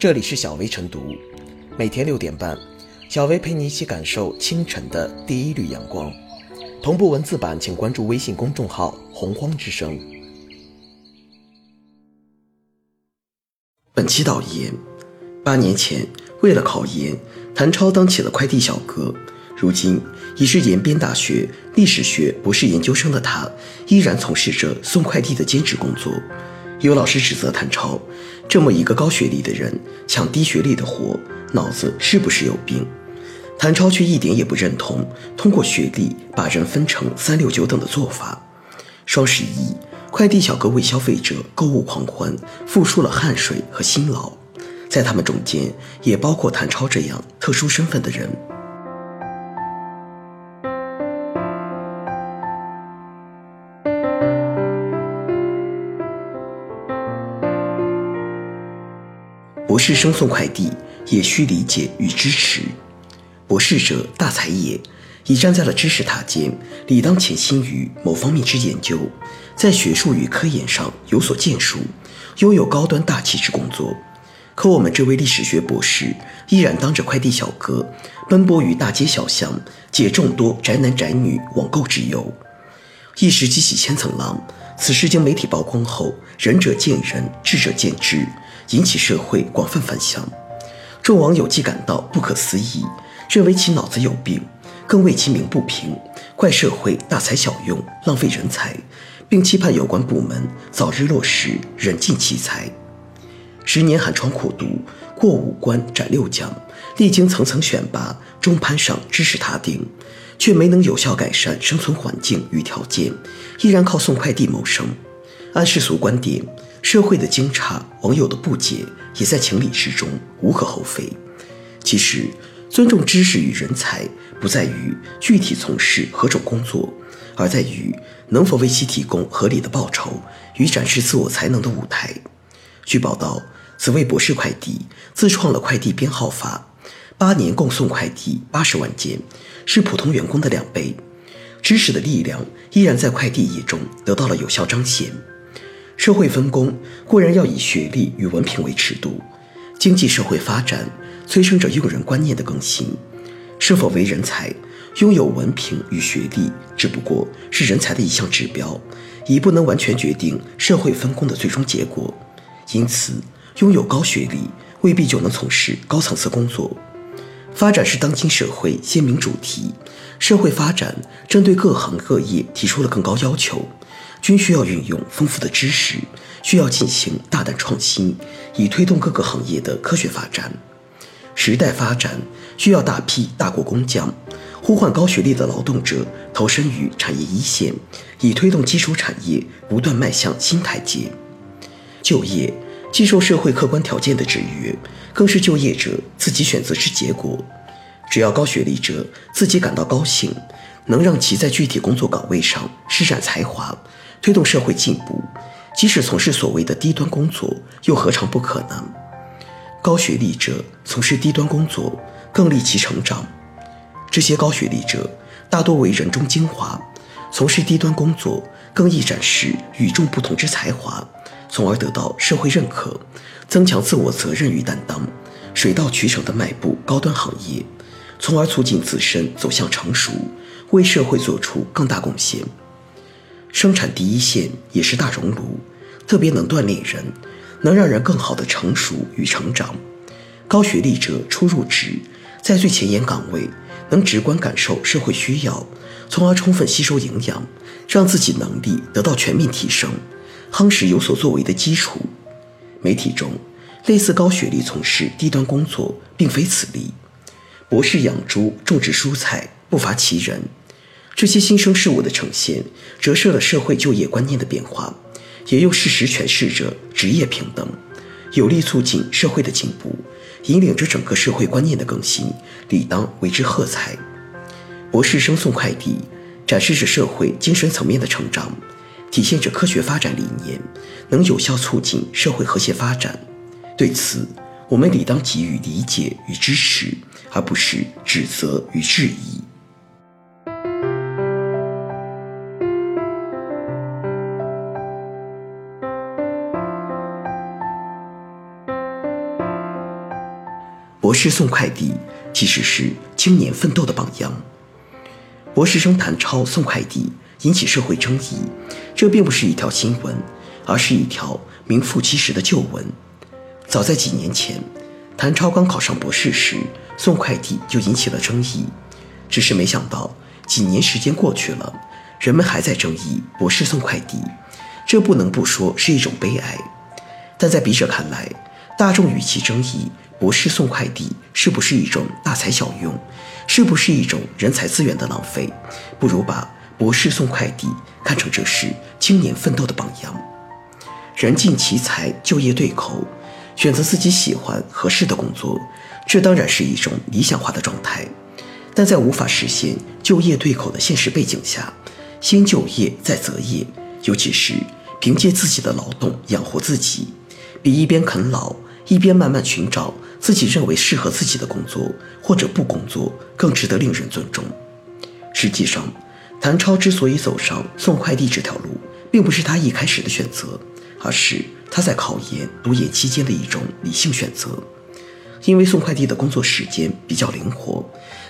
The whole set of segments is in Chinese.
这里是小薇晨读，每天六点半，小薇陪你一起感受清晨的第一缕阳光。同步文字版，请关注微信公众号“洪荒之声”。本期导言：八年前，为了考研，谭超当起了快递小哥。如今已是延边大学历史学博士研究生的他，依然从事着送快递的兼职工作。有老师指责谭超，这么一个高学历的人抢低学历的活，脑子是不是有病？谭超却一点也不认同通过学历把人分成三六九等的做法。双十一，快递小哥为消费者购物狂欢，付出了汗水和辛劳，在他们中间也包括谭超这样特殊身份的人。士生送快递也需理解与支持。博士者大才也，已站在了知识塔尖，理当潜心于某方面之研究，在学术与科研上有所建树，拥有高端大气之工作。可我们这位历史学博士，依然当着快递小哥，奔波于大街小巷，解众多宅男宅女网购之忧。一时激起千层浪，此事经媒体曝光后，仁者见仁，智者见智。引起社会广泛反响，众网友既感到不可思议，认为其脑子有病，更为其鸣不平，怪社会大材小用，浪费人才，并期盼有关部门早日落实人尽其才。十年寒窗苦读，过五关斩六将，历经层层选拔，终攀上知识塔顶，却没能有效改善生存环境与条件，依然靠送快递谋生。按世俗观点。社会的惊诧，网友的不解，也在情理之中，无可厚非。其实，尊重知识与人才，不在于具体从事何种工作，而在于能否为其提供合理的报酬与展示自我才能的舞台。据报道，此位博士快递自创了快递编号法，八年共送快递八十万件，是普通员工的两倍。知识的力量依然在快递业中得到了有效彰显。社会分工固然要以学历与文凭为尺度，经济社会发展催生着用人观念的更新。是否为人才，拥有文凭与学历只不过是人才的一项指标，已不能完全决定社会分工的最终结果。因此，拥有高学历未必就能从事高层次工作。发展是当今社会鲜明主题，社会发展针对各行各业提出了更高要求。均需要运用丰富的知识，需要进行大胆创新，以推动各个行业的科学发展。时代发展需要大批大国工匠，呼唤高学历的劳动者投身于产业一线，以推动基础产业不断迈向新台阶。就业既受社会客观条件的制约，更是就业者自己选择之结果。只要高学历者自己感到高兴，能让其在具体工作岗位上施展才华。推动社会进步，即使从事所谓的低端工作，又何尝不可能？高学历者从事低端工作，更利其成长。这些高学历者大多为人中精华，从事低端工作更易展示与众不同之才华，从而得到社会认可，增强自我责任与担当，水到渠成地迈步高端行业，从而促进自身走向成熟，为社会做出更大贡献。生产第一线也是大熔炉，特别能锻炼人，能让人更好的成熟与成长。高学历者初入职，在最前沿岗位，能直观感受社会需要，从而充分吸收营养，让自己能力得到全面提升，夯实有所作为的基础。媒体中，类似高学历从事低端工作，并非此例。博士养猪、种植蔬菜，不乏其人。这些新生事物的呈现，折射了社会就业观念的变化，也用事实诠释着职业平等，有力促进社会的进步，引领着整个社会观念的更新，理当为之喝彩。博士生送快递，展示着社会精神层面的成长，体现着科学发展理念，能有效促进社会和谐发展。对此，我们理当给予理解与支持，而不是指责与质疑。博士送快递其实是青年奋斗的榜样。博士生谭超送快递引起社会争议，这并不是一条新闻，而是一条名副其实的旧闻。早在几年前，谭超刚考上博士时送快递就引起了争议，只是没想到几年时间过去了，人们还在争议博士送快递，这不能不说是一种悲哀。但在笔者看来，大众与其争议博士送快递是不是一种大材小用，是不是一种人才资源的浪费，不如把博士送快递看成这是青年奋斗的榜样。人尽其才，就业对口，选择自己喜欢合适的工作，这当然是一种理想化的状态。但在无法实现就业对口的现实背景下，先就业再择业，尤其是凭借自己的劳动养活自己，比一边啃老。一边慢慢寻找自己认为适合自己的工作，或者不工作，更值得令人尊重。实际上，谭超之所以走上送快递这条路，并不是他一开始的选择，而是他在考研、读研期间的一种理性选择。因为送快递的工作时间比较灵活，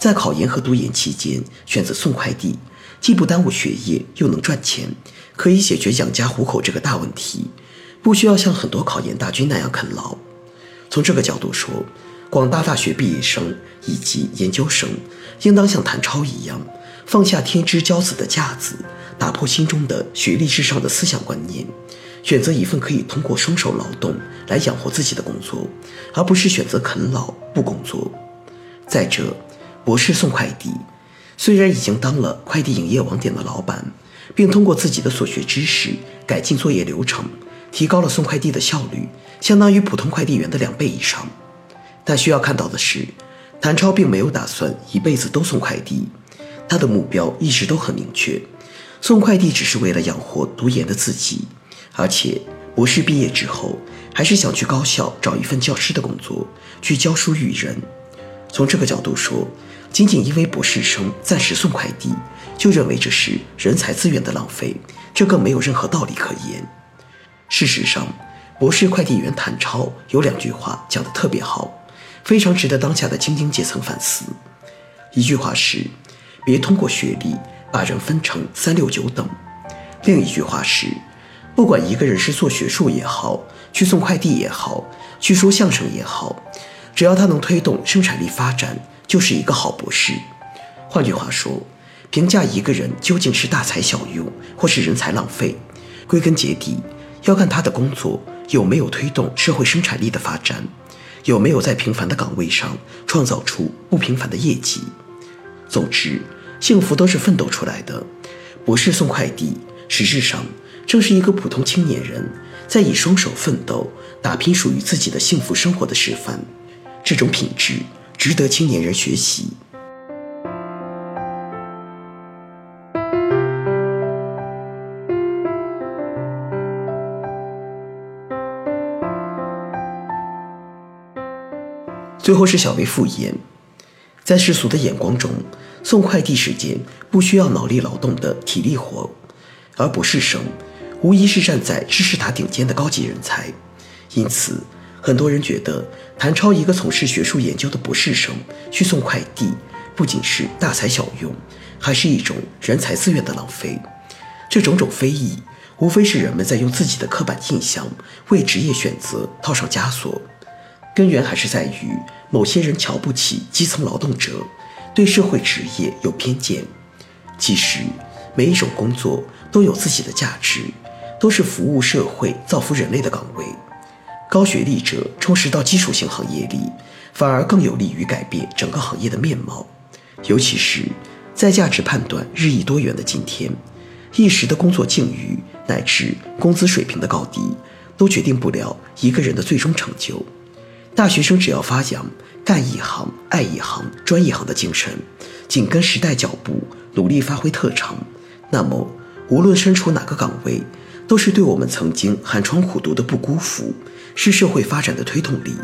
在考研和读研期间选择送快递，既不耽误学业，又能赚钱，可以解决养家糊口这个大问题，不需要像很多考研大军那样啃老。从这个角度说，广大大学毕业生以及研究生应当像谭超一样，放下天之骄子的架子，打破心中的学历至上的思想观念，选择一份可以通过双手劳动来养活自己的工作，而不是选择啃老不工作。再者，博士送快递，虽然已经当了快递营业网点的老板，并通过自己的所学知识改进作业流程。提高了送快递的效率，相当于普通快递员的两倍以上。但需要看到的是，谭超并没有打算一辈子都送快递，他的目标一直都很明确，送快递只是为了养活读研的自己，而且博士毕业之后还是想去高校找一份教师的工作，去教书育人。从这个角度说，仅仅因为博士生暂时送快递，就认为这是人才资源的浪费，这更没有任何道理可言。事实上，博士快递员谭超有两句话讲得特别好，非常值得当下的精英阶层反思。一句话是：别通过学历把人分成三六九等；另一句话是：不管一个人是做学术也好，去送快递也好，去说相声也好，只要他能推动生产力发展，就是一个好博士。换句话说，评价一个人究竟是大材小用或是人才浪费，归根结底。要看他的工作有没有推动社会生产力的发展，有没有在平凡的岗位上创造出不平凡的业绩。总之，幸福都是奋斗出来的。博士送快递，实质上正是一个普通青年人在以双手奋斗打拼属于自己的幸福生活的示范。这种品质值得青年人学习。最后是小薇复言，在世俗的眼光中，送快递是件不需要脑力劳动的体力活，而博士生无疑是站在知识塔顶尖的高级人才。因此，很多人觉得谭超一个从事学术研究的博士生去送快递，不仅是大材小用，还是一种人才资源的浪费。这种种非议，无非是人们在用自己的刻板印象为职业选择套上枷锁。根源还是在于某些人瞧不起基层劳动者，对社会职业有偏见。其实，每一种工作都有自己的价值，都是服务社会、造福人类的岗位。高学历者充实到基础性行业里，反而更有利于改变整个行业的面貌。尤其是在价值判断日益多元的今天，一时的工作境遇乃至工资水平的高低，都决定不了一个人的最终成就。大学生只要发扬干一行、爱一行、专一行的精神，紧跟时代脚步，努力发挥特长，那么无论身处哪个岗位，都是对我们曾经寒窗苦读的不辜负，是社会发展的推动力。